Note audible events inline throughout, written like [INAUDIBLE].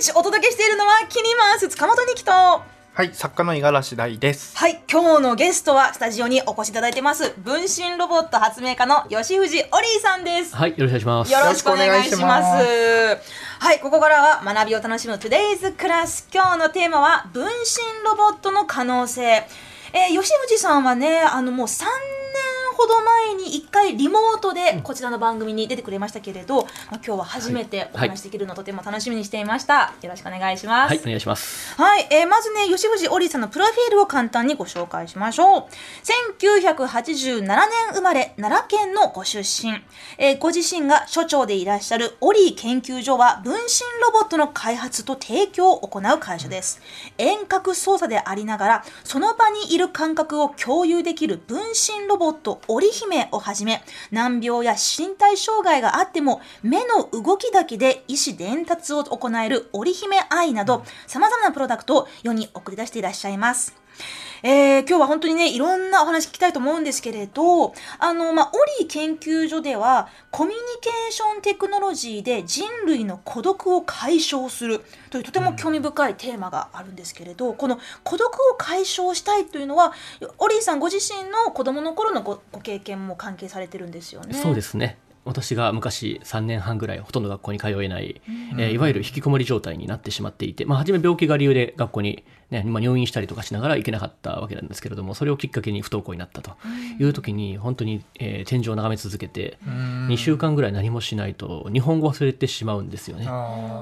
ジお届けしているのはキニマース塚本にきとはい、作家の五十嵐大です。はい今日のゲストはスタジオにお越しいただいてます分身ロボット発明家の吉藤オリーさんですはい、よろしくお願いします。よろしくお願いします。はい、ここからは学びを楽しむ Today's クラス。今日のテーマは分身ロボットの可能性。えー吉藤さんはね、あのもう3年ほど前に1回リモートでこちらの番組に出てくれましたけれど、まあ、今日は初めてお話しできるのをとても楽しみにしていました。よろしくお願いします。はい、お願いします。はい、えーまずね、吉藤オリさんのプロフィールを簡単にご紹介しましょう。1987年生まれ、奈良県のご出身。えーご自身が所長でいらっしゃるオリー研究所は、分身ロボットの開発と提供を行う会社です。遠隔操作でありながら、その場にいる感覚を共有できる分身ロボット、織姫をはじめ、難病や身体障害があっても、目の動きだけで意思伝達を行える織姫愛など、様々なプロダクトを世に送り出していらっしゃいます。えー今日は本当にね、いろんなお話聞きたいと思うんですけれど、あの、まあ、オリー研究所では、コミュニケーションテクノロジーで人類の孤独を解消するというとても興味深いテーマがあるんですけれど、この孤独を解消したいというのは、オリーさんご自身の子供の頃のごご経験も関係されてるんですよね。そうですね。私が昔3年半ぐらいほとんど学校に通えない、えーいわゆる引きこもり状態になってしまっていて、まあ、初め病気が理由で学校に、ねまあ、入院したりとかしながら行けなかったわけなんですけれどもそれをきっかけに不登校になったという時に本当に、えー天井を眺め続けて2週間ぐらい何もしないと日本語忘れてしまうんですよね。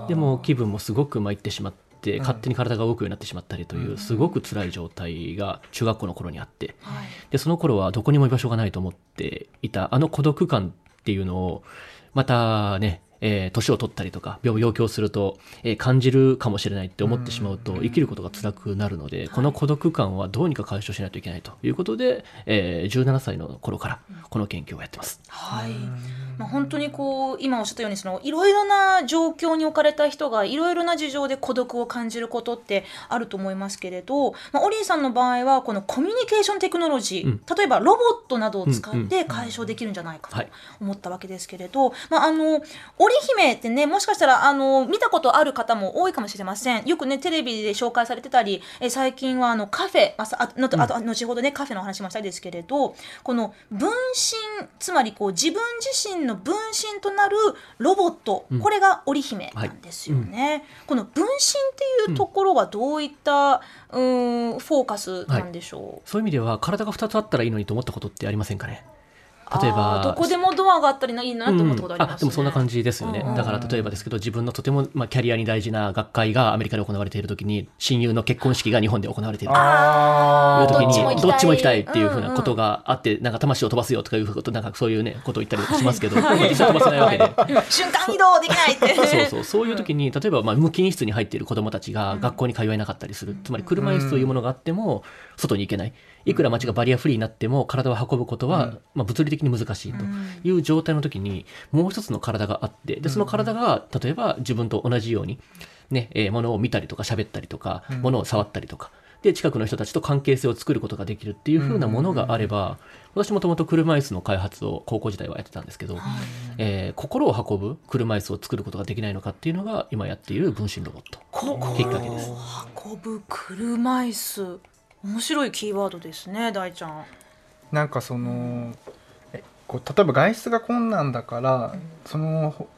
でも気分もすごく参ってしまって勝手に体が動くようになってしまったりというすごく辛い状態が中学校の頃にあって。はい。でその頃はどこにも居場所がないと思っていたあの孤独感っていうのをまたねえー年を取ったりとか病病気をすると、えー感じるかもしれないって思ってしまうと生きることが辛くなるので、この孤独感はどうにか解消しないといけないということで、えー17歳の頃からこの研究をやってます。はい、まあ、本当にこう今おっしゃったようにそのいろいろな状況に置かれた人がいろいろな事情で孤独を感じることってあると思いますけれど、まあ、オリーさんの場合はこのコミュニケーションテクノロジー、例えばロボットなどを使って解消できるんじゃないかとはい。思ったわけですけれど、まあ、あの織姫ってねもしかしたらあの見たことある方も多いかもしれません。よくねテレビで紹介されてたりえ最近はあのカフェ、まあ、さあのあと後ほどねカフェのお話もしたいですけれどこの分身つまりこう自分自身の分身となるロボット、うん。これが織姫なんですよね、この分身っていうところはどういった、うーんフォーカスなんでしょう、そういう意味では体が2つあったらいいのにと思ったことってありませんかね？例えばどこでもドアがあったりいいなと思ったことあります、ね。うん。でもそんな感じですよね、うん。うんだから例えばですけど自分のとても、まあ、キャリアに大事な学会がアメリカで行われている時に親友の結婚式が日本で行われているというあ時にどっちも行きたい。どっていうふうなことがあって、なんか魂を飛ばすよとかいうことなんかそういうねことを言ったりとかしますけど、まあ実際飛ばせないわけで。瞬間移動できないって。そうそうそういう時に例えばまあ無菌室に入っている子どもたちが学校に通えなかったりする、つまり車椅子というものがあっても外に行けないいくら街がバリアフリーになっても体を運ぶことは、まあ、物理的に難しいという状態の時にもう一つの体があってでその体が例えば自分と同じように、ねえーものを見たりとか喋ったりとか、ものを触ったりとか。で近くの人たちと関係性を作ることができるっていう風なものがあれば、私もともと車椅子の開発を高校時代はやってたんですけど、えー心を運ぶ車椅子を作ることができないのかっていうのが今やっている分身ロボット。のきっかけです。運ぶ車椅子面白いキーワードですね大ちゃんなんかそのえこう例えば外出が困難だから、そのほ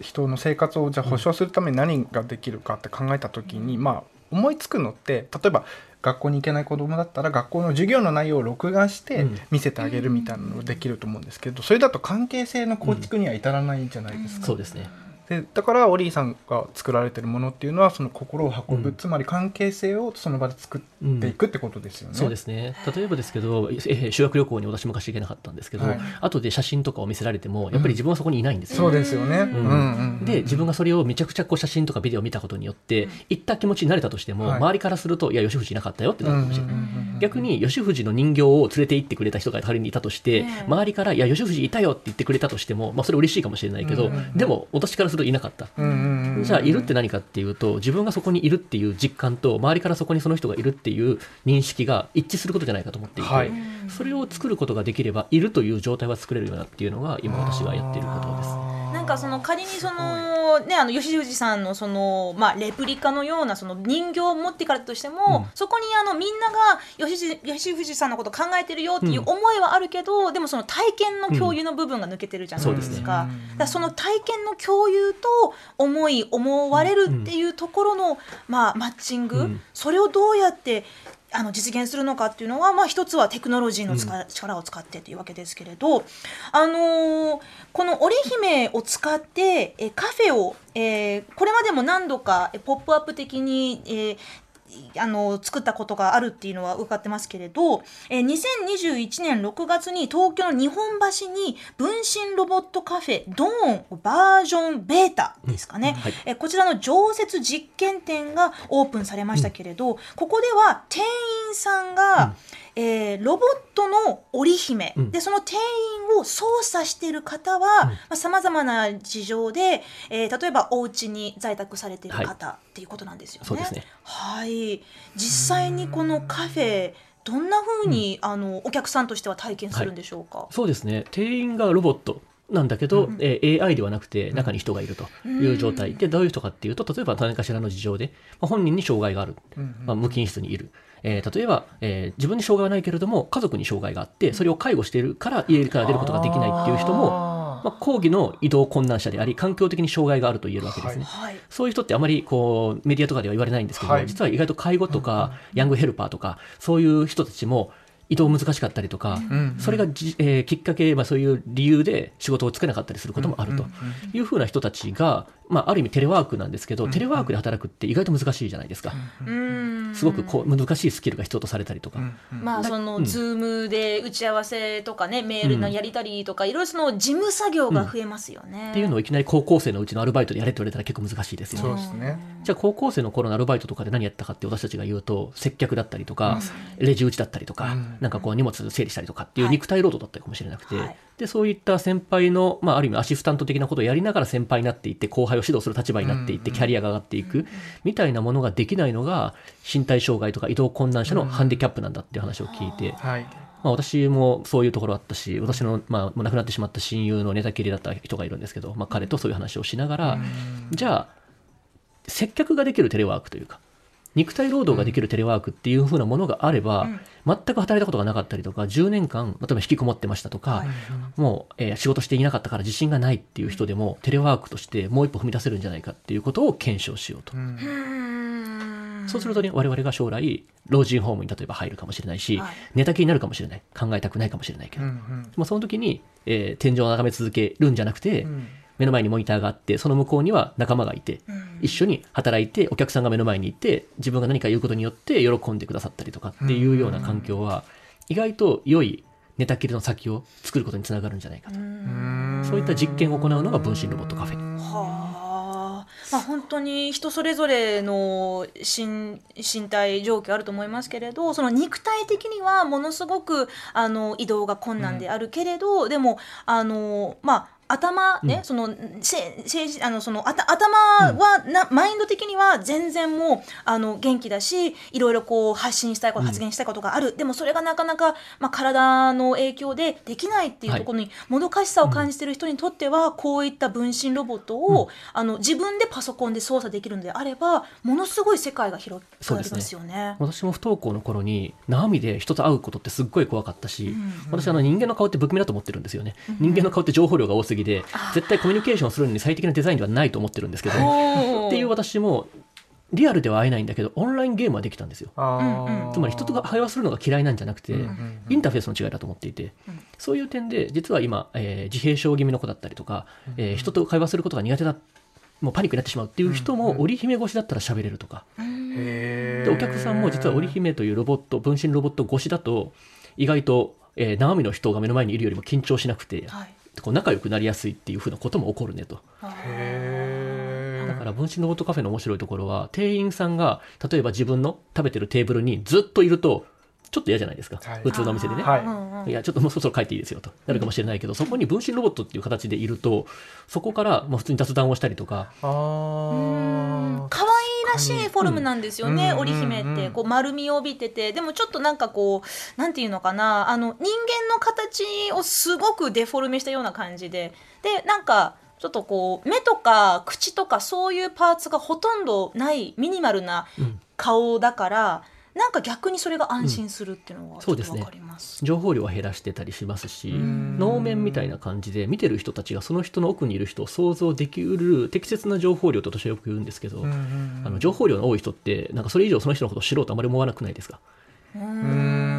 人の生活をじゃあ保障するために何ができるかって考えた時に、まあ思いつくのって例えば学校に行けない子供だったら学校の授業の内容を録画してうん見せてあげるみたいなのができると思うんですけどそれだと関係性の構築には至らないじゃないですか。そうですね。でだからオリーさんが作られてるものっていうのはその心を運ぶ、うん。つまり関係性をその場で作っていくってことですよね。そうですね。例えばですけど、えー修学旅行に私昔行けなかったんですけど、はい。後で写真とかを見せられてもやっぱり自分はそこにいないんですよ。そうですよね。うん。うんうんうんで自分がそれをめちゃくちゃこう写真とかビデオを見たことによって行った気持ちになれたとしても、はい。周りからするといや吉藤いなかったよってなるかもしれない。うんうんうんうん。逆に吉藤の人形を連れて行ってくれた人が仮にいたとして、周りから「いや吉藤いたよ」って言ってくれたとしても、まあ、それ嬉しいかもしれないけど、うんうんうん。でも私からするといなかった、じゃあいるって何かっていうと自分がそこにいるっていう実感と周りからそこにその人がいるっていう認識が一致することじゃないかと思っていて、はい。それを作ることができればいるという状態は作れるようなっていうのが今私がやっていることです。あなんかその仮にそのねあの吉藤さんのそのまあレプリカのようなその人形を持ってからとしても、そこにあのみんなが吉吉藤さんのこと考えてるよっていう思いはあるけど、でもその体験の共有の部分が抜けてるじゃないですか。うん。そうですね。その体験の共有と思い思われるっていうところの、まあマッチング、うん。それをどうやってあの実現するのかっていうのは、まあ、一つはテクノロジーの使、力を使ってというわけですけれど、あのーこの織姫を使ってえカフェを、えーこれまでも何度かえポップアップ的に、えーあの作ったことがあるっていうのは伺ってますけれど、えー2021年6月に東京の日本橋に分身ロボットカフェドーンバージョンベータですかね、はい。えーこちらの常設実験店がオープンされましたけれど、ここでは店員さんが、えーロボットの織姫、うん。でその店員を操作している方はさまざ、まな事情で、えー例えばお家に在宅されている方、っていうことなんですよね。ね。はい。実際にこのカフェどんな風に、あのお客さんとしては体験するんでしょうか？そうですね。店員がロボットなんだけど、えー AI ではなくて中に人がいるという状態、でどういう人かっていうと例えば何かしらの事情で、まあ、本人に障害がある、まあ、無菌室にいる、えー例えば、えー自分に障害はないけれども家族に障害があってそれを介護しているから家から出ることができないっていう人も、あまあ、講義の移動困難者であり環境的に障害があると言えるわけですね。はいそういう人ってあまりこうメディアとかでは言われないんですけど、はい。実は意外と介護とかヤングヘルパーとかそういう人たちも移動難しかったりとか、んそれがじ、えーきっかけ、まあ、そういう理由で仕事をつけなかったりすることもあるというふうな人たちが、まあ、ある意味テレワークなんですけど、テレワークで働くって意外と難しいじゃないですか、うんすごくこう難しいスキルが必要とされたりとか、まあその、うん。ズームで打ち合わせとかねメールのやり取りとか、いろいろその事務作業が増えますよね。っていうのをいきなり高校生のうちのアルバイトでやれって言われたら結構難しいですよね。そう。ですね。じゃあ高校生の頃のアルバイトとかで何やったかって私たちが言うと接客だったりとか、レジ打ちだったりとか、うんなんかこう荷物整理したりとかっていうはい。肉体労働だったりかもしれなくて、はい。でそういった先輩の、まあ、ある意味アシスタント的なことをやりながら先輩になっていって後輩を指導する立場になっていってうん。キャリアが上がっていくみたいなものができないのが身体障害とか移動困難者のハンディキャップなんだっていう話を聞いて、はい。まあ、私もそういうところあったし私の、まあ、亡くなってしまった親友の寝たきりだった人がいるんですけど、まあ、彼とそういう話をしながら、じゃあ接客ができるテレワークというか肉体労働ができるテレワークっていう風なものがあれば、全く働いたことがなかったりとか10年間例えば引きこもってましたとか、はい。もう、えー仕事していなかったから自信がないっていう人でもテレワークとしてもう一歩踏み出せるんじゃないかっていうことを検証しようと。そうするとね、我々が将来、老人ホームに例えば入るかもしれないし、はい。寝たきりになるかもしれない。考えたくないかもしれないけど。うんうん。でもその時に、えー天井を眺め続けるんじゃなくて、うん目の前にモニターがあって、その向こうには仲間がいて、うん一緒に働いて、お客さんが目の前にいて、自分が何か言うことによって喜んでくださったりとかっていうような環境は、意外と良い寝たきりの先を作ることにつながるんじゃないかと。うんそういった実験を行うのが分身ロボットカフェ。はあ、まあ、本当に人それぞれの身身体状況あると思いますけれどその肉体的にはものすごくあの移動が困難であるけれど、でもあのまあ頭ね、うん。そのせ政治あのそのあた頭はな、マインド的には全然もうあの元気だしいろいろこう発信したいこと、うん。発言したいことがある。でもそれがなかなか、まあ、体の影響でできないっていうところにもどかしさを感じている人にとっては、こういった分身ロボットを、あの自分でパソコンで操作できるのであればものすごい世界が広がりますよね。私も不登校の頃に生身で人と会うことってすっごい怖かったし、ん私あの人間の顔って不気味だと思ってるんですよね、人間の顔って情報量が多すぎで絶対コミュニケーションするのに最適なデザインではないと思ってるんですけどっていう私もリアルでは会えないんだけどオンラインゲームはできたんですよ。つまり人と会話するのが嫌いなんじゃなくて、うんインターフェースの違いだと思っていて、そういう点で実は今、えー自閉症気味の子だったりとか、えー人と会話することが苦手だもうパニックになってしまうっていう人も織姫越しだったら喋れるとか、へー。でお客さんも実は織姫というロボット分身ロボット越しだと意外と、えー生身の人が目の前にいるよりも緊張しなくて、はいこう仲良くなりやすいっていうふうなことも起こるねと。だから分身ロボットカフェの面白いところは店員さんが例えば自分の食べてるテーブルにずっといるとちょっと嫌じゃないですか、はい。普通のお店でね、はい。うんうんいやちょっともうそろそろ帰っていいですよと。なるかもしれないけど、そこに分身ロボットっていう形でいるとそこからまあ普通に雑談をしたりとからしいフォルムなんですよね、うん織姫ってうんうん。こう丸みを帯びてて。でもちょっとなんかこうなんていうのかな。あの人間の形をすごくデフォルメしたような感じで。でなんかちょっとこう目とか口とかそういうパーツがほとんどないミニマルなうん。顔だから、なんか逆にそれが安心するっていうのはちょっとわそうですね。かります。情報量は減らしてたりしますしうん。能面みたいな感じで見てる人たちがその人の奥にいる人を想像できうる適切な情報量と私はよく言うんですけど、あの情報量の多い人ってなんかそれ以上その人のことを知ろうとあまり思わなくないですか？うん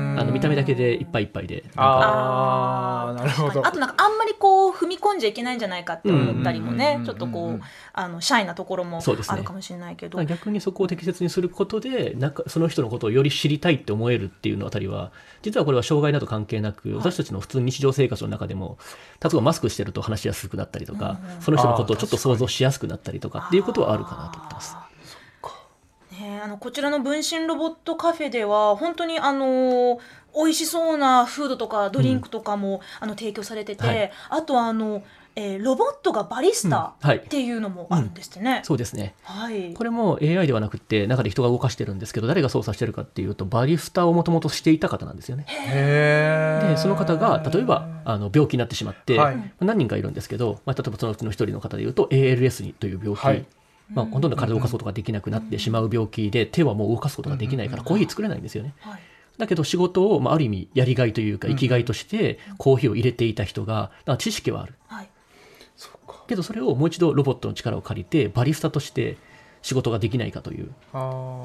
見た目だけでいっぱいいっぱいでなんかああなるほどあとなんかあんまりこう踏み込んじゃいけないんじゃないかって思ったりもね、うんちょっとこううんあのシャイなところもそうですねあるかもしれないけど、逆にそこを適切にすることでなんかその人のことをより知りたいって思えるっていうのあたりは実はこれは障害など関係なく、私たちの普通の日常生活の中でも例えばマスクしてると話しやすくなったりとか、うんうんその人のことをちょっと想像しやすくなったりとかっていうことはあるかなと思ってます。あのこちらの分身ロボットカフェでは本当にあの美味しそうなフードとかドリンクとかも、あの提供されてて、はい。あとはあの、えーロボットがバリスタうん。はい。っていうのもあるんですってね。そうですね。はい。これも AI ではなくて中で人が動かしてるんですけど誰が操作してるかっていうとバリスタをもともとしていた方なんですよね。でその方が例えばあの病気になってしまって、はい。何人かいるんですけど、まあ、例えばそのうちの一人の方でいうと ALS にという病気、はいまあ、ほとんど体を動かすことができなくなってしまう病気で手はもう動かすことができないからコーヒー作れないんですよね。はい。だけど仕事を、まあ、ある意味やりがいというか生きがいとしてコーヒーを入れていた人がだから知識はある。はい。そうか。けどそれをもう一度ロボットの力を借りてバリスタとして仕事ができないかという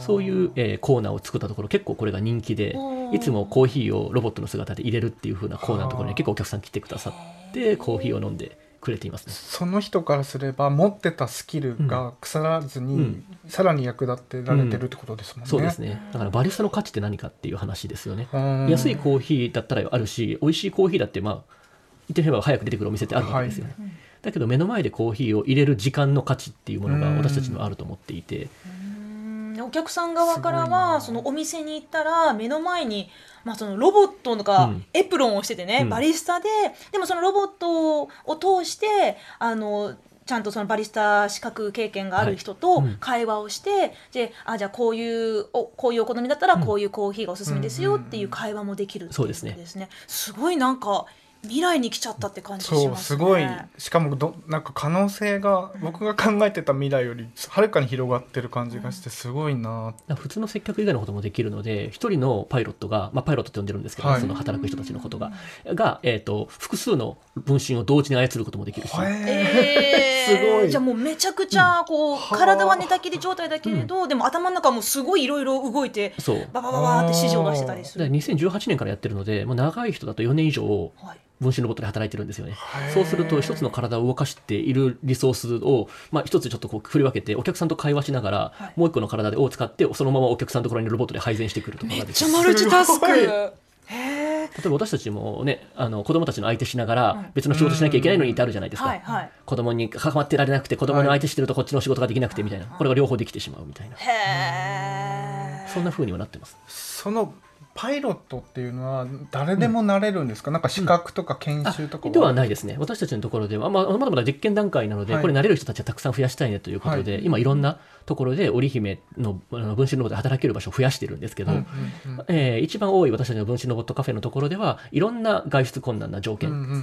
そういう、えーコーナーを作ったところ結構これが人気でいつもコーヒーをロボットの姿で入れるっていう風なコーナーのところに結構お客さん来てくださってコーヒーを飲んでくれていますね。その人からすれば持ってたスキルが腐らずに、うん。さらに役立ってられてるってことですもんね。そうですね。だからバリスタの価値って何かっていう話ですよね。うん。安いコーヒーだったらあるし美味しいコーヒーだってまあ言ってみれば早く出てくるお店ってあるわけですよね。だけど目の前でコーヒーを入れる時間の価値っていうものがうん。私たちにはあると思っていて、うん。お客さん側からはそのお店に行ったら目の前に、まあ、そのロボットがうん。エプロンをしててね、うん。バリスタででもそのロボットを通してあのちゃんとそのバリスタ資格経験がある人とはい。うん。会話をして、であじゃあこういうおこういうお好みだったらこういうコーヒーがおすすめですよっていう会話もできるっていうことですね。すごいなんか未来に来ちゃったって感じしますね。そうすごい。しかもどなんか可能性が僕が考えてた未来よりはるかに広がってる感じがしてすごいなだから普通の接客以外のこともできるので一人のパイロットが、まあ、パイロットって呼んでるんですけど、はい。その働く人たちのことがが、えー、と複数の分身を同時に操ることもできるし、えー。すごい。じゃあもうめちゃくちゃこう、はあ。体は寝たきり状態だけれど、でも頭の中もすごいいろいろ動いてそう。ババババーって指示を出してたりすでる。2018年からやってるので、もう長い人だと4年以上はい分身ロボットで働いてるんですよね。そうすると一つの体を動かしているリソースを、まあ、一つちょっとこう振り分けてお客さんと会話しながら、はい。もう一個の体を使ってそのままお客さんのところにロボットで配膳してくるとかめっちゃマルチタスク。例えば私たちもねあの子供たちの相手しながらうん。別の仕事しなきゃいけないのにってあるじゃないですか、はいはい。子供に関わってられなくて子供の相手してるとこっちの仕事ができなくてみたいな。これが両方できてしまうみたいな。へえ。そんな風にはなってます。そのパイロットっていうのは誰でもなれるんですか、なんか資格とか研修とかではないですね。私たちのところでは、まあ、まだまだ実験段階なので、はい。これ慣れる人たちはたくさん増やしたいねということで、はい。今いろんなところで織姫のあの分身ロボットで働ける場所を増やしてるんですけど、うんうんうんえー一番多い私たちの分身ロボットカフェのところではいろんな外出困難な条件、うんうんうんう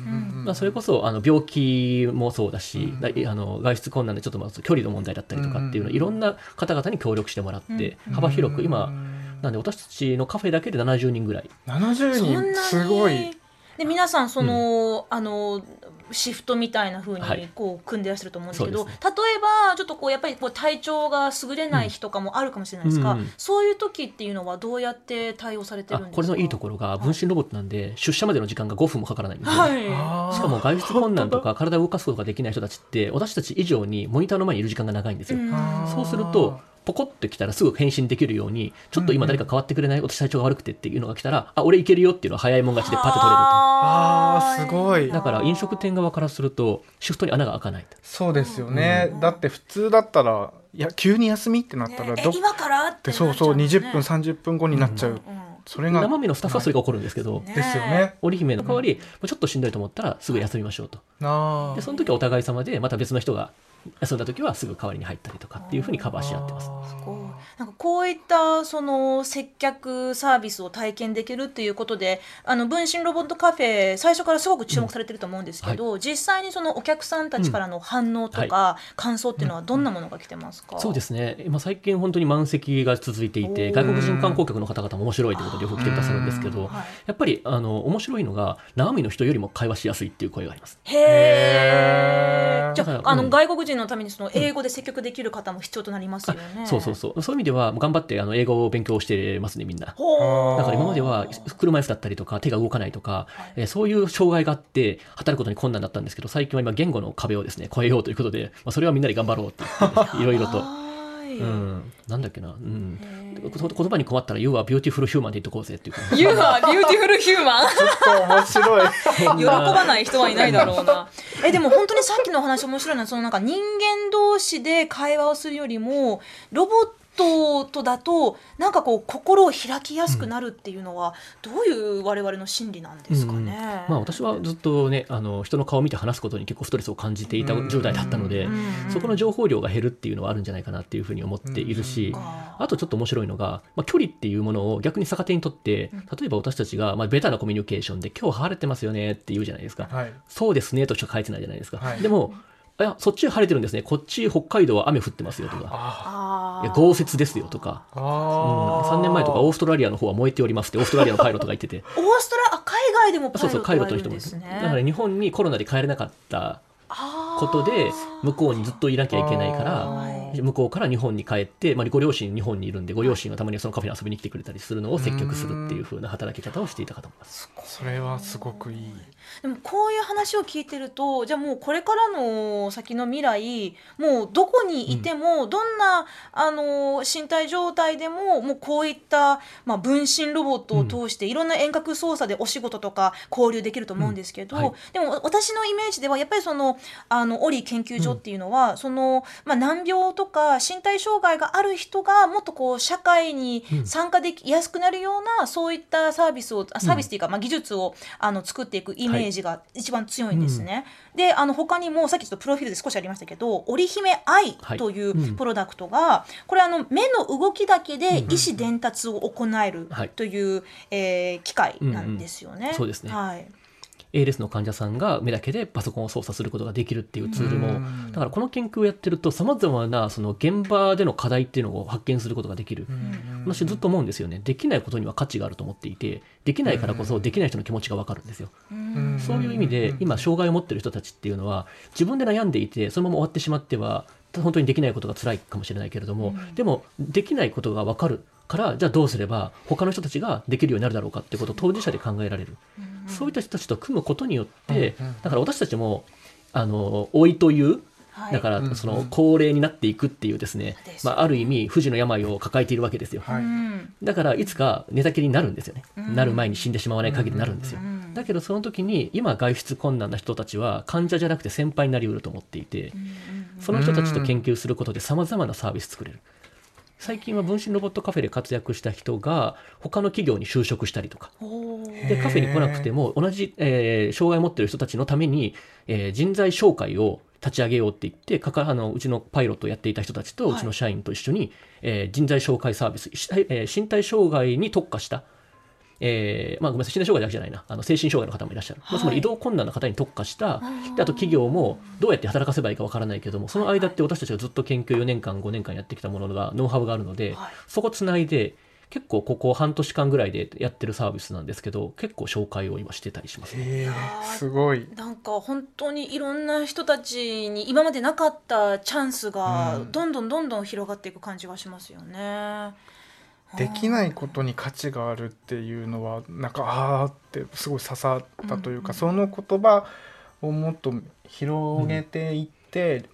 んまあ、それこそあの病気もそうだし、うんだいあの外出困難でちょっとまあ距離の問題だったりとかっていうのうんいろんな方々に協力してもらってうん幅広く今うんなんで私たちのカフェだけで70人ぐらい。70そんなに？人すごい。で皆さんその、あのシフトみたいな風はい。にこう組んでらっしゃると思うんですけど、そうで例えばちょっとこうやっぱりこう体調が優れない日とかもあるかもしれないですか、うん。うんそういう時っていうのはどうやって対応されてあるんですか？これのいいところが分身ロボットなんで出社までの時間が5分もかからないんですはい。しかも外出困難とか体を動かすことができない人たちって私たち以上にモニターの前にいる時間が長いんですよ、そうするとポコッと来たらすぐ返信できるようにちょっと今誰か変わってくれない？私体調が悪くてっていうのが来たらあ俺いけるよっていうのは早いもん勝ちでパッと取れると。あーすごい。だから飲食店側からするとシフトに穴が開かないと。そうですよね、だって普通だったらいや急に休みってなったらどっねえ今から？っててそうそうなっちゃ20分30分後になっちゃう、うん。それが生身のスタッフはそれが起こるんですけど、ねですよね。織姫の代わり、もうちょっとしんどいと思ったらすぐ休みましょうと。なあでその時はお互い様でまた別の人が休んだ時はすぐ代わりに入ったりとかっていうふうにカバーし合ってます。なんかこういったその接客サービスを体験できるっていうことであの分身ロボットカフェ最初からすごく注目されてると思うんですけど、実際にそのお客さんたちからの反応とか感想っていうのはどんなものが来てますか、そうですね。今最近本当に満席が続いていて外国人観光客の方々も面白いということでよく来てくださるんですけどはい。やっぱりあの面白いのが生身の人よりも会話しやすいっていう声があります。へえじゃあ,、あのうん。外国人のためにその英語で接客できる方も必要となりますよね、そうそうそう。そういう意味では頑張ってあの英語を勉強してますねみんな。だから今までは車椅子だったりとか手が動かないとか、えーそういう障害があって働くことに困難だったんですけど最近は今言語の壁をですね越えようということで、まあ、それはみんなで頑張ろうって言って [LAUGHS] いろいろと。はい。うん、なんだっけな、うん、言葉に困ったら「You are beautiful human」で言っとこうぜっていうか。You are beautiful human ちょっと面白い。喜ばない人はいないだろうな。えでも本当にさっきのお話面白いのはそのなんか人間同士で会話をするよりもロボットとだとなんかこう心を開きやすくなるっていうのはどういう我々の心理なんですかね？まあ、私はずっとねあの人の顔を見て話すことに結構ストレスを感じていた10代だったので、うん。そこの情報量が減るっていうのはあるんじゃないかなっていうふうに思っているし、かあとちょっと面白いのが、まあ、距離っていうものを逆に逆手にとって例えば私たちが、まあ、ベタなコミュニケーションで「今日晴れてますよね」って言うじゃないですか「はい。そうですね」としか書いてないじゃないですか、はい。でも「いやそっち晴れてるんですね。こっち北海道は雨降ってますよ」とか。あ「いや豪雪ですよ」とか。あうん、ー3年前とかオーストラリアの方は燃えておりますってオーストラリアのパイロットが言ってて。[LAUGHS] オーストラあ海外でもパイロットそうそうパイロット人もいる。るんですね。だから日本にコロナで帰れなかったことで向こうにずっといなきゃいけないからはい。向こうから日本に帰って、まあ、ご両親日本にいるんでご両親がたまにそのカフェに遊びに来てくれたりするのを積極するっていう風な働き方をしていたかと思います。それはすごくいい。でもこういう話を聞いてるとじゃあもうこれからの先の未来もうどこにいても、どんなあの身体状態でももうこういった、まあ、分身ロボットを通していろんな遠隔操作でお仕事とか交流できると思うんですけど、うん。はい。でも私のイメージではやっぱりそのあのオリ研究所っていうのは、その、まあ、難病とか身体障害がある人がもっとこう社会に参加できやすくなるような、そういったサービスをあサービスっていうか、まあ、技術をあの作っていくイメージが一番強いんですね。であの他にもさっきちょっとプロフィールで少しありましたけど織姫愛はい。といううん。プロダクトが、これあの目の動きだけで意思伝達を行えるはい。という、えー機械なんですよね。うんうん。そうですね。はい、ALS の患者さんが目だけでパソコンを操作することができるっていうツールもうん。だからこの研究をやってるとさまざまなその現場での課題っていうのを発見することができる。私ずっと思うんですよね。できないことには価値があると思っていてできないからこそできない人の気持ちが分かるんですよ。うん。そういう意味で今障害を持ってる人たちっていうのは自分で悩んでいてそのまま終わってしまっては本当にできないことが辛いかもしれないけれども、でもできないことが分かるからじゃあどうすれば他の人たちができるようになるだろうかってことを当事者で考えられる、そういった人たちと組むことによって、だから私たちもあの老いというはい。だかうんらその高齢になっていくっていうですね、まあ、ある意味不治の病を抱えているわけですよ。はいうん。だからいつか寝たきりになるんですよね、うん。なる前に死んでしまわない限りなるんですよ、うんだけどその時に今外出困難な人たちは患者じゃなくて先輩になりうると思っていて、その人たちと研究することでさまざまなサービス作れる最近は分身ロボットカフェで活躍した人が他の企業に就職したりとか。でカフェに来なくても同じ、えー障害を持っている人たちのために、えー人材紹介を立ち上げようって言ってかかあのうちのパイロットをやっていた人たちとはい。うちの社員と一緒に、えー人材紹介サービス、しえー身体障害に特化した、えーまあ、ごめんなさい身体障害だけじゃないな。あの精神障害の方もいらっしゃる、まあ、つまり移動困難な方に特化した、であと企業もどうやって働かせばいいかわからないけどもその間って私たちがずっと研究4年間5年間やってきたものがノウハウがあるので、はい。そこつないで結構ここ半年間ぐらいでやってるサービスなんですけど結構紹介を今してたりします、ね。へえすごい。なんか本当にいろんな人たちに今までなかったチャンスがうん。どんどんどんどん広がっていく感じがしますよね。できないことに価値があるっていうのはなんかあーってすごい刺さったというか、うんその言葉をもっと広げていって、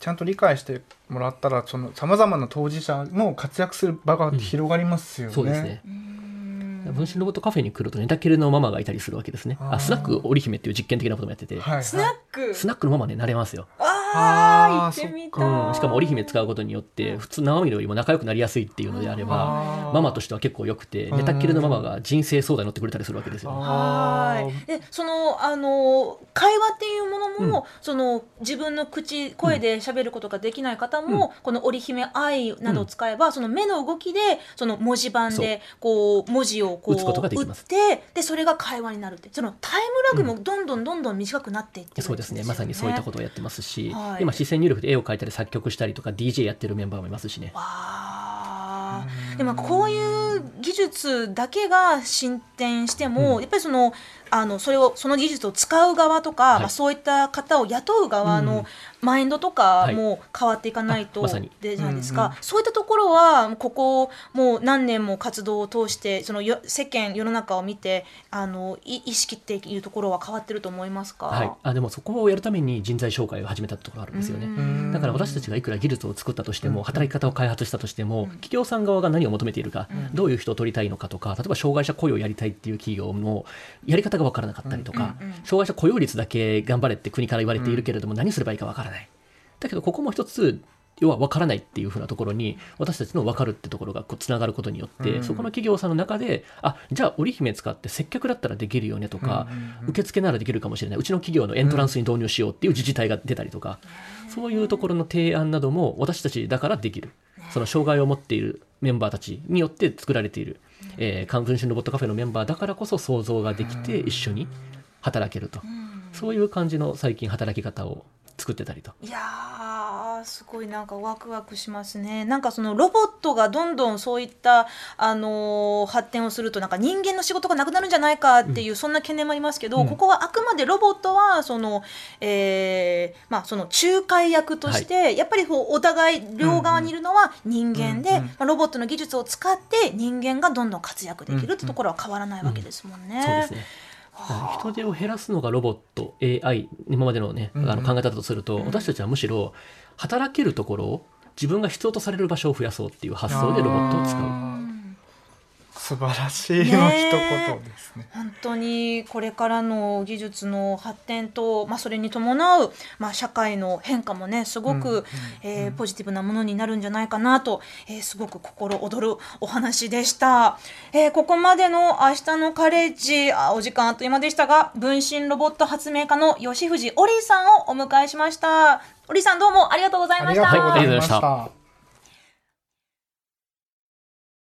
ちゃんと理解してもらったらそのさまざまな当事者の活躍する場が広がりますよね。そうですね。うん。分身ロボットカフェに来ると寝たきりのママがいたりするわけですね。あスナック織姫っていう実験的なこともやってて、はい、スナック。スナックのママね慣れますよ。あ行ってみたい、うん、しかも織姫使うことによって普通生身のよりも仲良くなりやすいっていうのであればママとしては結構良くてうん。寝たっきりのママが人生相談に乗ってくれたりするわけですよ。あー。はい。で、そのあの会話っていうものも、うん。その自分の口声で喋ることができない方も、この織姫愛などを使えば、その目の動きでその文字盤でこう文字をこう打つことができます。って、でそれが会話になるって、そのタイムラグもどんどんどんどん短くなっていってるん。そうですね。まさにそういったことをやってますし、はい今視線入力で絵を描いたり作曲したりとか DJ やってるメンバーもいますしね。わあ。でもこういう技術だけが進展しても、うん。やっぱりそのあのそれをその技術を使う側とか、はい。まあ、そういった方を雇う側うんのマインドとかも変わっていかないと、でじゃないですうんか、そういったところはここもう何年も活動を通してそのよ世間世の中を見てあのい意識っていうところは変わってると思いますか、はい、あでもそこをやるために人材紹介を始めたところがあるんですよね。うん。だから私たちがいくら技術を作ったとしても働き方を開発したとしても企業さん側が何を求めているかどういう人を取りたいのかとか例えば障害者雇用をやりたいっていう企業のやり方が分からなかったりとかうんうん障害者雇用率だけ頑張れって国から言われているけれども何すればいいか分からない。だけどここも一つ要は分からないっていうふうなところに私たちの分かるってところがこうつながることによって、うん。そこの企業さんの中であじゃあ織姫使って接客だったらできるよねとか、受付ならできるかもしれない。うちの企業のエントランスに導入しようっていう自治体が出たりとか、そういうところの提案なども私たちだからできる。その障害を持っているメンバーたちによって作られている、えー、関分身ロボットカフェのメンバーだからこそ想像ができて一緒に働けると、そういう感じの最近働き方を作ってたりと。いやーすごいなんかワクワクしますね。なんかそのロボットがどんどんそういった、あのー発展をするとなんか人間の仕事がなくなるんじゃないかっていう、そんな懸念もありますけど、うん。ここはあくまでロボットはその、えーまあ、その仲介役として、やっぱりこうお互い両側にいるのは人間で、うんうんまあ、ロボットの技術を使って人間がどんどん活躍できるってところは変わらないわけですもんね。そうですね人手を減らすのがロボット AI 今までの,、ね、あの考え方とすると、私たちはむしろ働けるところを自分が必要とされる場所を増やそうっていう発想でロボットを使う。素晴らしいの一言ですね。本当にこれからの技術の発展と、まあ、それに伴う、まあ、社会の変化もねすごく、えーポジティブなものになるんじゃないかなと、えーすごく心躍るお話でした、えーここまでの「明日のカレッジ」あお時間あっという間でしたが分身ロボット発明家の吉藤オリーさんをお迎えしました。オリーさんどうもありがとうございました。ありがとうございました。